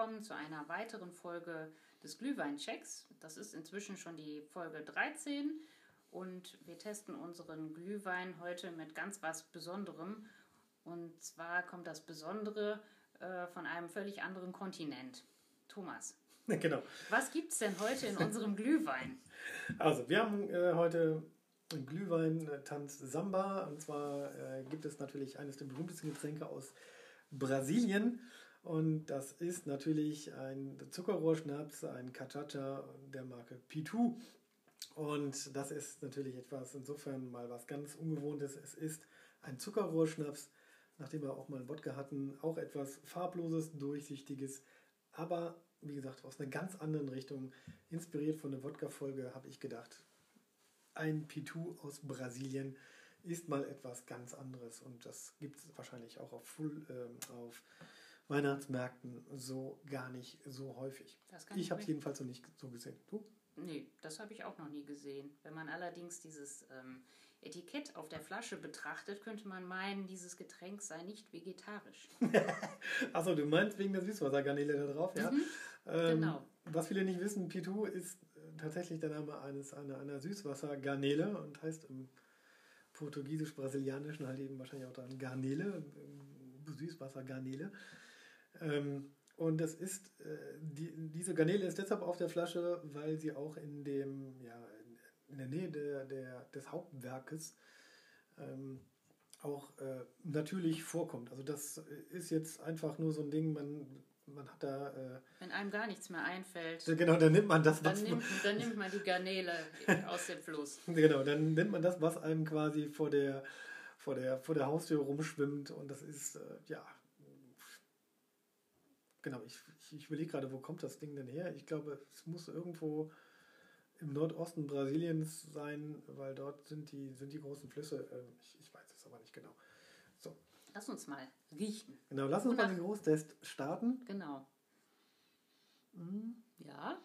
Willkommen zu einer weiteren Folge des Glühweinchecks. Das ist inzwischen schon die Folge 13 und wir testen unseren Glühwein heute mit ganz was Besonderem. Und zwar kommt das Besondere äh, von einem völlig anderen Kontinent. Thomas. Genau. Was gibt es denn heute in unserem Glühwein? Also, wir haben äh, heute einen Glühwein äh, Tanz Samba. Und zwar äh, gibt es natürlich eines der berühmtesten Getränke aus Brasilien. Und das ist natürlich ein Zuckerrohrschnaps, ein Cachaça der Marke Pitu. Und das ist natürlich etwas insofern mal was ganz Ungewohntes. Es ist ein Zuckerrohrschnaps, nachdem wir auch mal einen Wodka hatten, auch etwas farbloses, durchsichtiges, aber wie gesagt aus einer ganz anderen Richtung. Inspiriert von der Wodka-Folge habe ich gedacht, ein Pitu aus Brasilien ist mal etwas ganz anderes und das gibt es wahrscheinlich auch auf, Full, äh, auf Weihnachtsmärkten so gar nicht so häufig. Ich habe es jedenfalls noch nicht so gesehen. Du? Nee, das habe ich auch noch nie gesehen. Wenn man allerdings dieses ähm, Etikett auf der Flasche betrachtet, könnte man meinen, dieses Getränk sei nicht vegetarisch. Achso, du meinst wegen der Süßwassergarnele da drauf, ja? Mhm, ähm, genau. Was viele nicht wissen, Pitu ist äh, tatsächlich der Name eines, einer, einer Süßwassergarnele und heißt im portugiesisch-brasilianischen halt eben wahrscheinlich auch dann Garnele, äh, Süßwassergarnele. Ähm, und das ist, äh, die, diese Garnele ist deshalb auf der Flasche, weil sie auch in dem, ja, in der Nähe der, der, des Hauptwerkes ähm, auch äh, natürlich vorkommt. Also das ist jetzt einfach nur so ein Ding, man, man hat da... Äh, Wenn einem gar nichts mehr einfällt. Genau, dann nimmt man das, dann was... Nimmt, dann nimmt man die Garnele aus dem Fluss. Genau, dann nimmt man das, was einem quasi vor der, vor der, vor der Haustür rumschwimmt und das ist, äh, ja Genau, ich, ich, ich überlege gerade, wo kommt das Ding denn her? Ich glaube, es muss irgendwo im Nordosten Brasiliens sein, weil dort sind die, sind die großen Flüsse. Ähm, ich, ich weiß es aber nicht genau. So. Lass uns mal riechen. Genau, lass uns mal den Großtest starten. Genau. Mhm. Ja.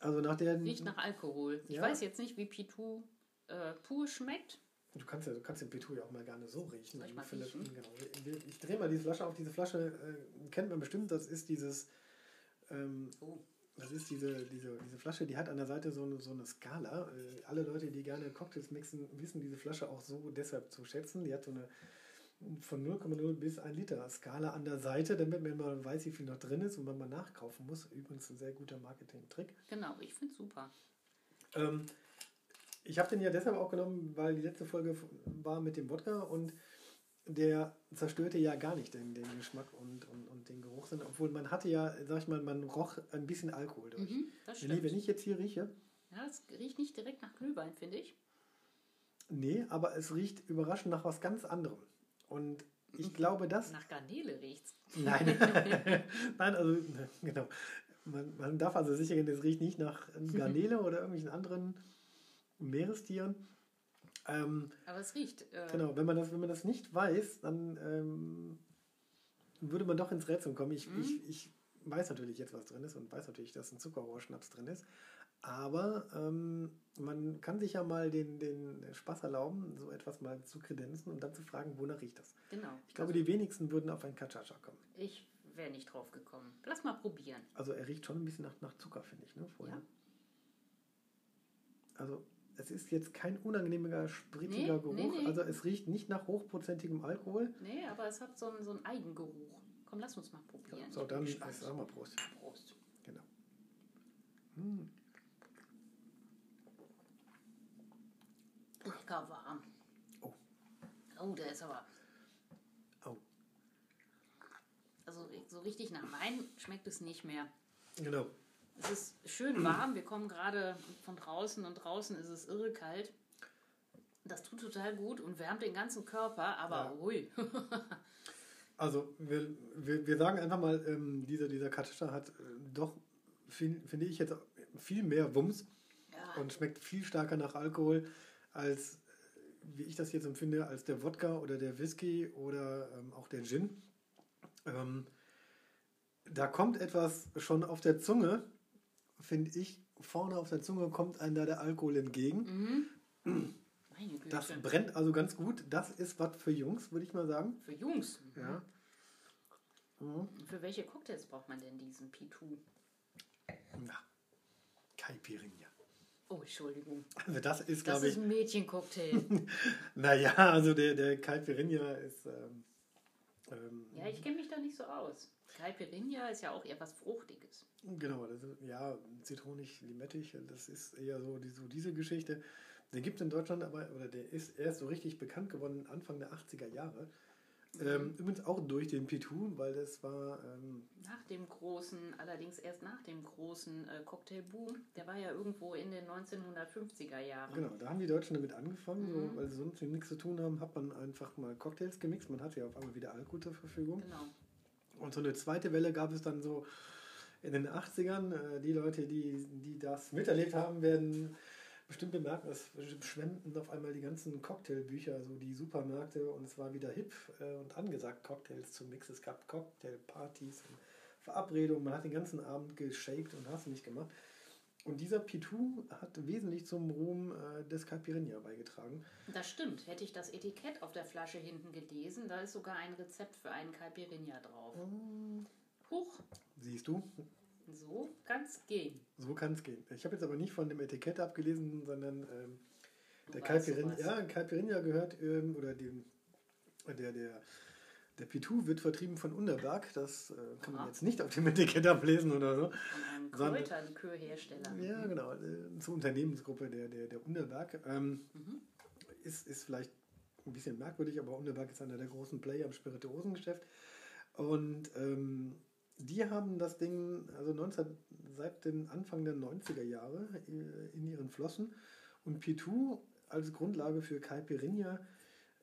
Also nach der. Riecht nach Alkohol. Ich ja. weiß jetzt nicht, wie Pitu äh, pur schmeckt. Du kannst, ja, du kannst den Pitu ja auch mal gerne so riechen. Ich, riechen? Genau. Ich, ich drehe mal diese Flasche auf. Diese Flasche äh, kennt man bestimmt. Das ist dieses. Ähm, oh. Das ist diese, diese, diese Flasche, die hat an der Seite so eine, so eine Skala. Äh, alle Leute, die gerne Cocktails mixen, wissen diese Flasche auch so deshalb zu schätzen. Die hat so eine von 0,0 bis 1 Liter Skala an der Seite, damit man mal weiß, wie viel noch drin ist und man mal nachkaufen muss. Übrigens ein sehr guter Marketing-Trick. Genau, ich finde es super. Ähm, ich habe den ja deshalb auch genommen, weil die letzte Folge war mit dem Wodka und der zerstörte ja gar nicht den, den Geschmack und, und, und den Geruchssinn, obwohl man hatte ja, sag ich mal, man roch ein bisschen Alkohol durch. Mhm, ich, wenn ich jetzt hier rieche. Ja, es riecht nicht direkt nach Glühwein, finde ich. Nee, aber es riecht überraschend nach was ganz anderem. Und ich glaube, dass. Nach Garnele riecht's. Nein. Nein, also, genau. Man, man darf also sicher gehen, es riecht nicht nach Garnele oder irgendwelchen anderen Meerestieren. Ähm, Aber es riecht. Äh genau, wenn man, das, wenn man das nicht weiß, dann ähm, würde man doch ins Rätsel kommen. Ich, mhm. ich, ich weiß natürlich jetzt, was drin ist und weiß natürlich, dass ein Zuckerrohrschnaps drin ist. Aber ähm, man kann sich ja mal den, den Spaß erlauben, so etwas mal zu kredenzen und dann zu fragen, wonach riecht das. Genau. Ich glaube, also, die wenigsten würden auf ein Cachacha kommen. Ich wäre nicht drauf gekommen. Lass mal probieren. Also er riecht schon ein bisschen nach, nach Zucker, finde ich, ne? Vorher. Ja. Also es ist jetzt kein unangenehmer, spritziger nee, Geruch. Nee, nee. Also es riecht nicht nach hochprozentigem Alkohol. Nee, aber es hat so einen, so einen Eigengeruch. Komm, lass uns mal probieren. Ja, so, dann sag mal Prost. Prost. Genau. Hm. Lecker warm. Oh. Oh, der ist aber. Oh. Also so richtig nach Wein schmeckt es nicht mehr. Genau. Es ist schön warm. Wir kommen gerade von draußen und draußen ist es irre kalt. Das tut total gut und wärmt den ganzen Körper, aber ja. ui. also wir, wir, wir sagen einfach mal, ähm, dieser, dieser Katischa hat äh, doch, find, finde ich jetzt, viel mehr Wumms ja. und schmeckt viel stärker nach Alkohol als, äh, wie ich das jetzt empfinde, als der Wodka oder der Whisky oder ähm, auch der Gin. Ähm, da kommt etwas schon auf der Zunge, finde ich, vorne auf der Zunge kommt einem da der Alkohol entgegen. Mhm. Das brennt also ganz gut. Das ist was für Jungs, würde ich mal sagen. Für Jungs? Mhm. Ja. Mhm. Für welche Cocktails braucht man denn diesen P2? Na, Caipirinha. Oh, Entschuldigung. Also das ist, Das glaube ist ich. ein Mädchencocktail. Naja, also der, der Caipirinha ist. Ähm, ähm, ja, ich kenne mich da nicht so aus. Caipirinha ist ja auch eher was Fruchtiges. Genau, das ist, ja, zitronig, limettig, das ist eher so, die, so diese Geschichte. Den gibt es in Deutschland aber, oder der ist erst so richtig bekannt geworden Anfang der 80er Jahre. Ähm, übrigens auch durch den P2, weil das war, ähm, Nach dem großen, allerdings erst nach dem großen äh, Cocktailboom, der war ja irgendwo in den 1950er Jahren. genau, da haben die Deutschen damit angefangen, Mhm. so, weil sie sonst nichts zu tun haben, hat man einfach mal Cocktails gemixt. Man hatte ja auf einmal wieder Alkohol zur Verfügung. Genau. Und so eine zweite Welle gab es dann so in den 80ern. Äh, Die Leute, die, die das miterlebt haben, werden bestimmt bemerken, es schwemmten auf einmal die ganzen Cocktailbücher, so die Supermärkte und es war wieder hip äh, und angesagt, Cocktails zu mixen. Es gab Cocktailpartys und Verabredungen, man hat den ganzen Abend geshaked und hast nicht gemacht. Und dieser P2 hat wesentlich zum Ruhm äh, des Caipirinha beigetragen. Das stimmt. Hätte ich das Etikett auf der Flasche hinten gelesen, da ist sogar ein Rezept für einen Caipirinha drauf. Huch, Siehst du, so kann's gehen. So kann es gehen. Ich habe jetzt aber nicht von dem Etikett abgelesen, sondern ähm, der Caipirinha, ja, Caipirinha gehört, ähm, oder dem, der, der, der P2 wird vertrieben von Underberg. Das äh, kann man Aha. jetzt nicht auf dem Etikett ablesen oder so. Von einem Kräuterlikörhersteller. Ja, genau. Äh, zur Unternehmensgruppe der, der, der Underberg. Ähm, Mhm. ist, ist vielleicht ein bisschen merkwürdig, aber Underberg ist einer der großen Player im Spirituosengeschäft. Und ähm, die haben das Ding, also 19, seit dem Anfang der 90er Jahre äh, in ihren Flossen. Und P2 als Grundlage für Caipirinha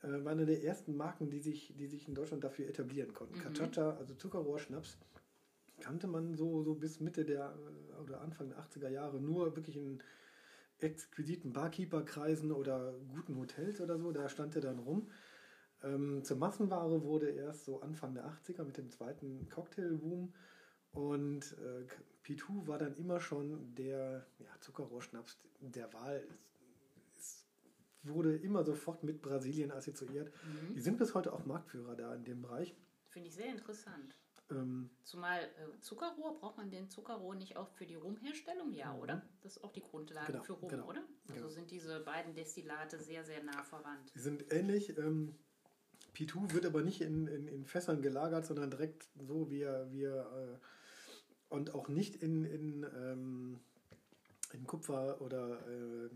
war eine der ersten Marken, die sich, die sich in Deutschland dafür etablieren konnten. Mhm. Cachacha, also Zuckerrohrschnaps, kannte man so, so bis Mitte der äh, oder Anfang der 80er Jahre nur wirklich in exquisiten Barkeeper-Kreisen oder guten Hotels oder so. Da stand er dann rum. Ähm, zur Massenware wurde erst so Anfang der 80er mit dem zweiten Cocktailboom. Und äh, P2 war dann immer schon der ja, Zuckerrohrschnaps der Wahl. Wurde immer sofort mit Brasilien assoziiert. Mhm. Die sind bis heute auch Marktführer da in dem Bereich. Finde ich sehr interessant. Ähm, Zumal äh, Zuckerrohr, braucht man den Zuckerrohr nicht auch für die Rumherstellung? Ja, oder? Das ist auch die Grundlage Mhm. Genau, für Rum, genau, oder? Also genau. sind diese beiden Destillate sehr, sehr nah verwandt. Die sind ähnlich. Ähm, P2 wird aber nicht in, in, in Fässern gelagert, sondern direkt so wie er, wie er äh, und auch nicht in, in, ähm, in Kupfer oder äh,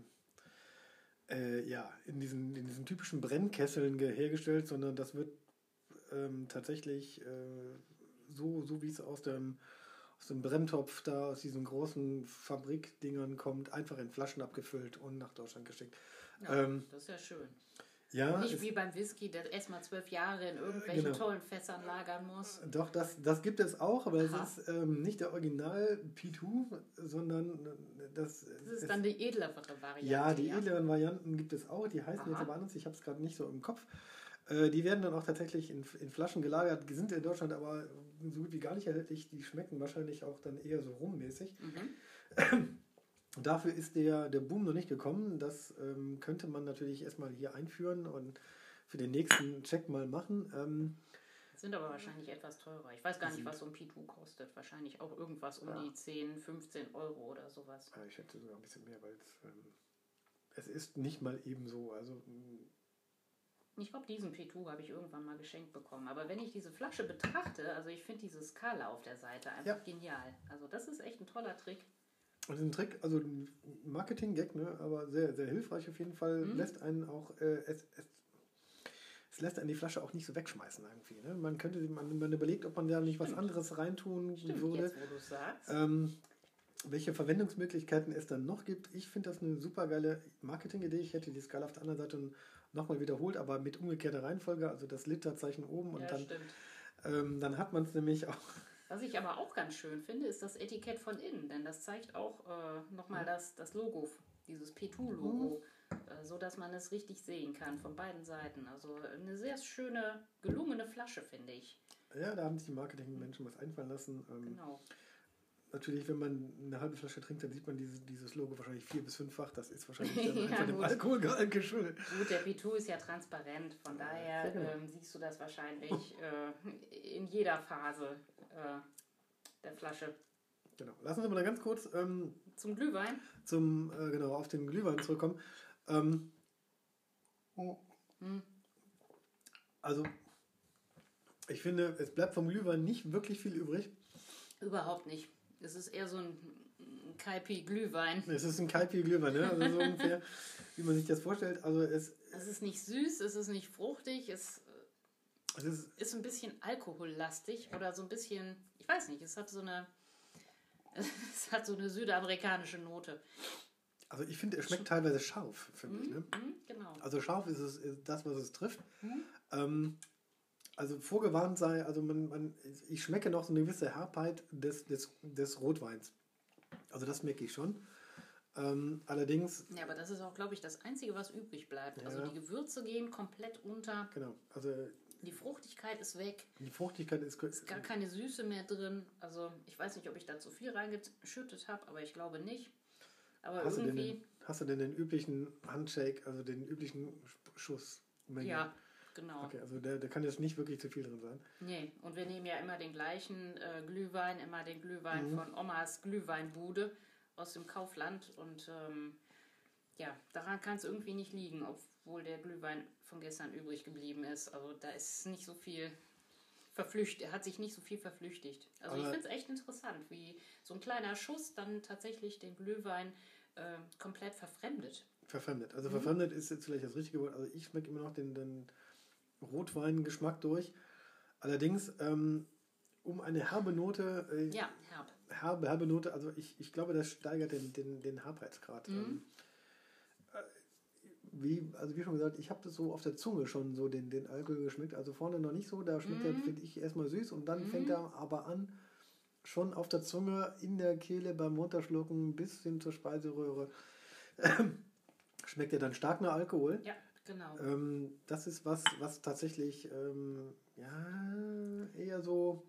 äh, ja, in diesen, in diesen typischen Brennkesseln ge- hergestellt, sondern das wird ähm, tatsächlich äh, so, so wie es aus dem, aus dem Brenntopf da, aus diesen großen Fabrikdingern kommt, einfach in Flaschen abgefüllt und nach Deutschland geschickt. Ja, Ähm, das ist ja schön. Ja, Nicht wie beim Whisky, der erstmal zwölf Jahre in irgendwelchen Genau. tollen Fässern lagern muss. Doch, das, das gibt es auch, aber Aha. es ist ähm, nicht der Original P2, sondern äh, das, Das ist es- dann die edlere Variante. Ja, die edleren Varianten gibt es auch, die heißen Aha. jetzt aber anders, ich habe es gerade nicht so im Kopf. Äh, die werden dann auch tatsächlich in, in Flaschen gelagert, sind in Deutschland aber so gut wie gar nicht erhältlich, die schmecken wahrscheinlich auch dann eher so rummäßig. Mhm. Und dafür ist der, der Boom noch nicht gekommen, das ähm, könnte man natürlich erstmal hier einführen und für den nächsten Check mal machen. Ähm, Sind aber wahrscheinlich etwas teurer. Ich weiß gar nicht, was so ein P2 kostet. Wahrscheinlich auch irgendwas um Ja. die 10, 15 Euro oder sowas. Ja, ich schätze sogar ein bisschen mehr, weil es, ähm, es ist nicht mal eben so. Also mh, Ich glaube, diesen P2 habe ich irgendwann mal geschenkt bekommen. Aber wenn ich diese Flasche betrachte, also ich finde diese Skala auf der Seite einfach Ja. genial. Also das ist echt ein toller Trick. Und das ist ein Trick, also ein Marketing-Gag, ne, aber sehr, sehr hilfreich auf jeden Fall. Mhm. Lässt einen auch, äh, es, es, es lässt einen die Flasche auch nicht so wegschmeißen irgendwie. Ne? Man könnte, man, man überlegt, ob man da nicht was anderes reintun Stimmt, würde. jetzt wo du sagst. Ähm, welche Verwendungsmöglichkeiten es dann noch gibt. Ich finde das eine super geile Marketing-Idee. Ich hätte die Skala auf der anderen Seite nochmal wiederholt, aber mit umgekehrter Reihenfolge, also das Literzeichen oben und ja, dann, stimmt. ähm, dann hat man es nämlich auch. Was ich aber auch ganz schön finde, ist das Etikett von innen, denn das zeigt auch äh, nochmal das, das Logo, dieses P2-Logo, äh, so dass man es richtig sehen kann von beiden Seiten. Also eine sehr schöne, gelungene Flasche, finde ich. Ja, da haben sich die Marketing-Menschen was einfallen lassen. Ähm, Genau. Natürlich, wenn man eine halbe Flasche trinkt, dann sieht man diese, dieses Logo wahrscheinlich vier- bis fünffach. Das ist wahrscheinlich dann Ja, einfach dem. Alkoholgehalt geschuldet. Gut, der Pitou ist ja transparent, von daher Ja, genau. ähm, siehst du das wahrscheinlich äh, in jeder Phase äh, der Flasche. Genau. Lassen Sie mal dann ganz kurz ähm, Zum Glühwein. zum, äh, genau, auf den Glühwein zurückkommen. Ähm, Hm. also, ich finde, es bleibt vom Glühwein nicht wirklich viel übrig. Überhaupt nicht. Es ist eher so ein Kaipi-Glühwein. Es ist ein Kaipi-Glühwein, ne? Also so ungefähr, wie man sich das vorstellt. Also, es, Es ist nicht süß, es ist nicht fruchtig, es es ist ist ein bisschen alkohollastig oder so ein bisschen, ich weiß nicht, es hat so eine, es hat so eine südamerikanische Note. Also ich finde, er schmeckt teilweise scharf, finde ich. Ne? Mhm, genau. Also scharf ist es ist das, was es trifft. Mhm. Ähm, also vorgewarnt sei, also man, man, ich schmecke noch so eine gewisse Herbheit des, des, des Rotweins. Also das merke ich schon. Ähm, allerdings, Ja, aber das ist auch, glaube ich, das Einzige, was übrig bleibt. Also Ja. die Gewürze gehen komplett unter, genau, also die Fruchtigkeit ist weg, die Fruchtigkeit ist, ist gar keine Süße mehr drin. Also ich weiß nicht, ob ich da zu viel reingeschüttet habe, aber ich glaube nicht. Aber hast du, denn irgendwie, den, hast du denn den üblichen Handshake, also den üblichen Schuss? ja, genau. Okay, also da, da kann jetzt nicht wirklich zu viel drin sein. Nee, und wir nehmen ja immer den gleichen äh, Glühwein, immer den Glühwein Mhm. von Omas Glühweinbude aus dem Kaufland. Und ähm, ja, daran kann es irgendwie nicht liegen, obwohl der Glühwein von gestern übrig geblieben ist. Also da ist nicht so viel verflüchtigt, hat sich nicht so viel verflüchtigt. Also ich Aber- finde es echt interessant, wie so ein kleiner Schuss dann tatsächlich den Glühwein äh, komplett verfremdet. Verfremdet. Mhm. Also verfremdet ist jetzt vielleicht das richtige Wort. Also ich schmecke immer noch den, den Rotweingeschmack durch. Allerdings ähm, um eine herbe Note, äh, Ja, herb. herbe, herbe Note, also ich, ich glaube, das steigert den, den, den Herbheitsgrad. Mhm. Ähm, äh, wie, also wie schon gesagt, ich habe das so auf der Zunge schon so den, den Alkohol geschmeckt. Also vorne noch nicht so, da schmeckt er, Mhm. finde ich, erstmal süß und dann Mhm. fängt er aber an, schon auf der Zunge, in der Kehle beim Runterschlucken bis hin zur Speiseröhre. schmeckt er dann stark nach Alkohol. Ja, genau. Ähm, das ist was, was tatsächlich ähm, ja, eher so.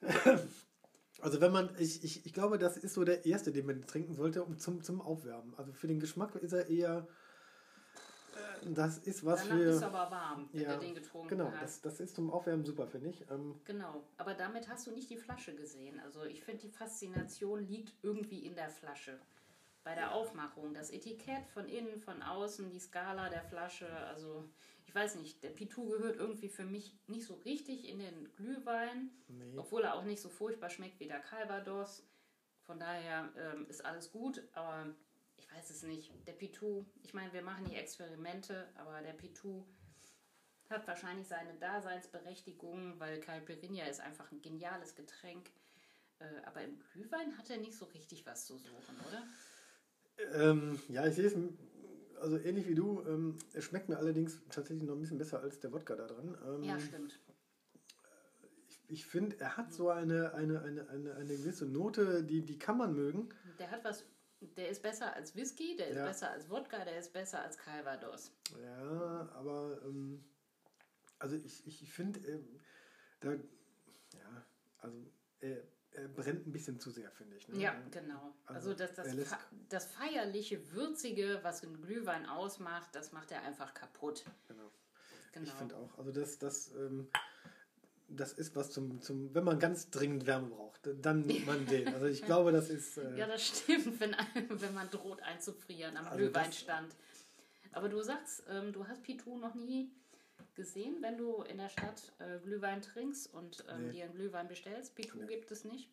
also wenn man, ich, ich, ich glaube, das ist so der erste, den man trinken sollte, um zum, zum Aufwärmen. Also für den Geschmack ist er eher. äh, Das ist was Danach ist für. aber warm, wenn Ja, du den getrunken Genau, hast. das, das ist zum Aufwärmen super, finde ich. Ähm, Genau, aber damit hast du nicht die Flasche gesehen. Also ich finde, die Faszination liegt irgendwie in der Flasche. Bei der Aufmachung, das Etikett von innen, von außen, die Skala der Flasche, also ich weiß nicht, der Pitou gehört irgendwie für mich nicht so richtig in den Glühwein, nee. obwohl er auch nicht so furchtbar schmeckt wie der Calvados. Von daher ähm, ist alles gut, aber ich weiß es nicht. Der Pitou, ich meine, wir machen hier Experimente, aber der Pitou hat wahrscheinlich seine Daseinsberechtigung, weil Caipirinha ist einfach ein geniales Getränk. Äh, aber im Glühwein hat er nicht so richtig was zu suchen, oder? Ähm, ja, ich sehe es also ähnlich wie du. Ähm, es schmeckt mir allerdings tatsächlich noch ein bisschen besser als der Wodka da dran. Ähm, Ja, stimmt. ich ich finde, er hat so eine, eine, eine, eine, eine gewisse Note, die, die kann man mögen. Der hat was, der ist besser als Whisky, der ist Ja. besser als Wodka, der ist besser als Calvados. Ja, aber ähm, also ich, ich finde, ähm, da, ja, also er brennt ein bisschen zu sehr, finde ich. Ne? Ja, genau. Also, Also, das, das, Fe- das feierliche, würzige, was ein Glühwein ausmacht, das macht er einfach kaputt. Genau. Genau. Ich finde auch. Also das, das, ähm, das ist was zum, zum, wenn man ganz dringend Wärme braucht, dann nimmt man den. Also ich glaube, das ist. Äh, Ja, das stimmt, wenn, wenn man droht einzufrieren am Also Glühweinstand. Aber du sagst, ähm, du hast Pitou noch nie gesehen, wenn du in der Stadt äh, Glühwein trinkst und ähm, Nee. dir einen Glühwein bestellst. Pitou Nee. gibt es nicht.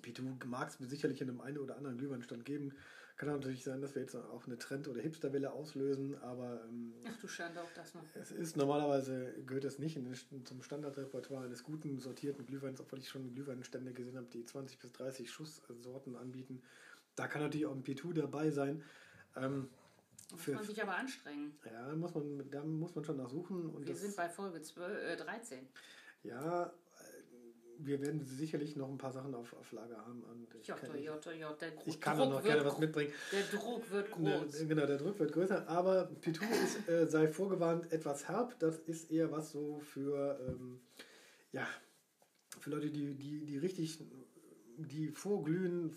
Pitou mag es sicherlich in einem einen oder anderen Glühweinstand geben. Kann natürlich sein, dass wir jetzt auch eine Trend- oder Hipsterwelle auslösen, aber ähm, Ach du Schande, auch das noch. es ist normalerweise, gehört es nicht den, zum Standardrepertoire eines guten, sortierten Glühweins, obwohl ich schon Glühweinstände gesehen habe, die 20 bis 30 Schusssorten anbieten. Da kann natürlich auch ein Pitou dabei sein. Ähm, Muss man sich aber anstrengen. ja, muss man, da muss man schon nachsuchen. Und Wir sind bei Folge 12, äh, 13. Ja, äh, wir werden sicherlich noch ein paar Sachen auf, auf Lager haben. Und ich, Jotto, kann, Jotto, Jotto. Der ich kann Druck auch noch gerne was mitbringen. Der Druck wird Ne, groß. genau, der Druck wird größer, aber Pitou ist, äh, sei vorgewarnt, etwas herb. Das ist eher was so für, ähm, ja, für Leute, die, die, die richtig die Vorglühen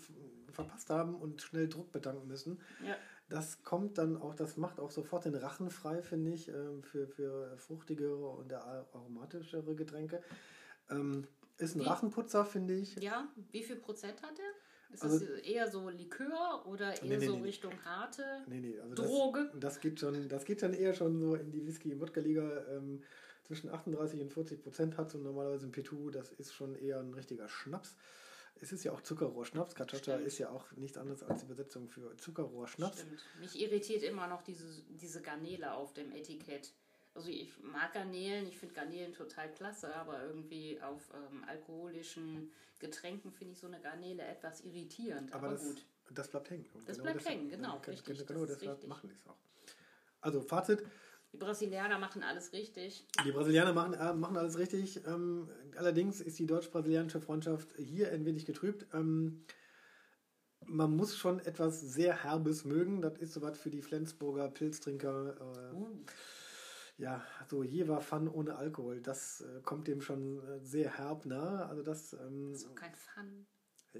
verpasst haben und schnell Druck betanken müssen. Ja. Das kommt dann auch, das macht auch sofort den Rachen frei, finde ich, ähm, für, für fruchtigere und aromatischere Getränke. Ähm, ist ein Wie? Rachenputzer, finde ich. Ja, wie viel Prozent hat er? Ist Also- das eher so Likör oder eher Nee, nee, so nee. Richtung harte Nee, nee, also Droge? Das, das, geht schon, das geht dann eher schon so in die Whisky- und Wodka-Liga. Ähm, zwischen 38 und 40 Prozent hat so normalerweise ein P2. Das ist schon eher ein richtiger Schnaps. Es ist ja auch Zuckerrohrschnaps. Stimmt. ist ja auch nichts anderes als die Übersetzung für Zuckerrohrschnaps. Stimmt. Mich irritiert immer noch diese, diese Garnele auf dem Etikett. Also ich mag Garnelen, ich finde Garnelen total klasse, aber irgendwie auf ähm, alkoholischen Getränken finde ich so eine Garnele etwas irritierend. Aber Aber, das, gut. das bleibt hängen. Und Das bleibt deshalb- hängen, genau, ja, richtig, Genau das ist deshalb richtig. machen die es auch. Also Fazit, Die Brasilianer machen alles richtig. Die Brasilianer machen, äh, machen alles richtig. Ähm, allerdings ist die deutsch-brasilianische Freundschaft hier ein wenig getrübt. Ähm, man muss schon etwas sehr Herbes mögen. Das ist sowas für die Flensburger Pilztrinker. Äh, Uh, ja, so Jever Fun ohne Alkohol. Das äh, kommt dem schon äh, sehr herb nahe. Also das, ähm, so kein Fun.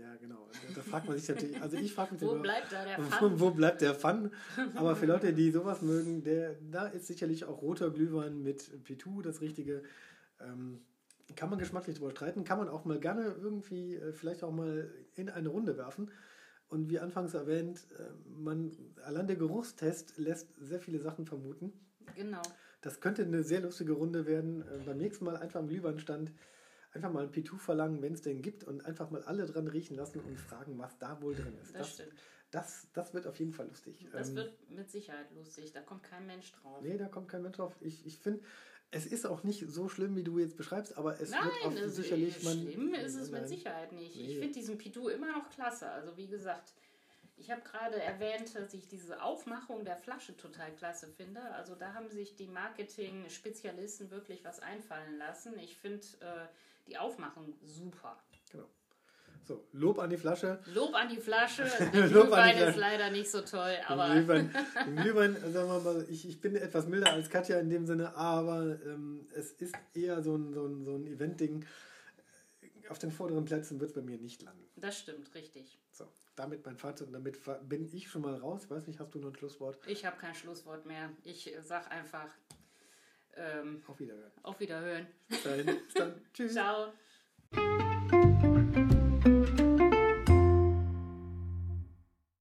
Ja genau. Da, fragt man sich natürlich, also ich frage mich Wo immer, bleibt da der Fun? wo bleibt der Fun? Aber für Leute, die sowas mögen, der, da ist sicherlich auch roter Glühwein mit P2 das Richtige. Ähm, kann man geschmacklich drüber streiten, kann man auch mal gerne irgendwie äh, vielleicht auch mal in eine Runde werfen. Und wie anfangs erwähnt, äh, man, allein der Geruchstest lässt sehr viele Sachen vermuten. Genau. Das könnte eine sehr lustige Runde werden. Äh, beim nächsten Mal einfach am Glühweinstand einfach mal ein P2 verlangen, wenn es den gibt, und einfach mal alle dran riechen lassen und fragen, was da wohl drin ist. Das stimmt. das, das wird auf jeden Fall lustig. Das Ähm, wird mit Sicherheit lustig. Da kommt kein Mensch drauf. Nee, da kommt kein Mensch drauf. Ich, ich finde, es ist auch nicht so schlimm, wie du jetzt beschreibst, aber es Nein, wird auch also sicherlich man. schlimm ist es Nein. mit Sicherheit nicht. Nee. Ich finde diesen Pitou immer noch klasse. Also wie gesagt, ich habe gerade erwähnt, dass ich diese Aufmachung der Flasche total klasse finde. Also da haben sich die Marketing-Spezialisten wirklich was einfallen lassen. Ich finde äh, die Aufmachung super. Genau. So, Lob an die Flasche. Lob an die Flasche. Der Glühwein ist leider nicht so toll, Im aber Glühwein, im Glühwein sagen wir mal, ich, ich bin etwas milder als Katja in dem Sinne, aber ähm, es ist eher so ein, so ein, so ein Event-Ding. Auf den vorderen Plätzen wird es bei mir nicht landen. das stimmt, richtig. So, damit mein Fazit und damit bin ich schon mal raus. Ich weiß nicht, hast du noch ein Schlusswort? Ich habe kein Schlusswort mehr. Ich sag einfach ähm, Auf Wiederhören. auf Wiederhören. Bis dahin. Bis dann. Tschüss. Ciao.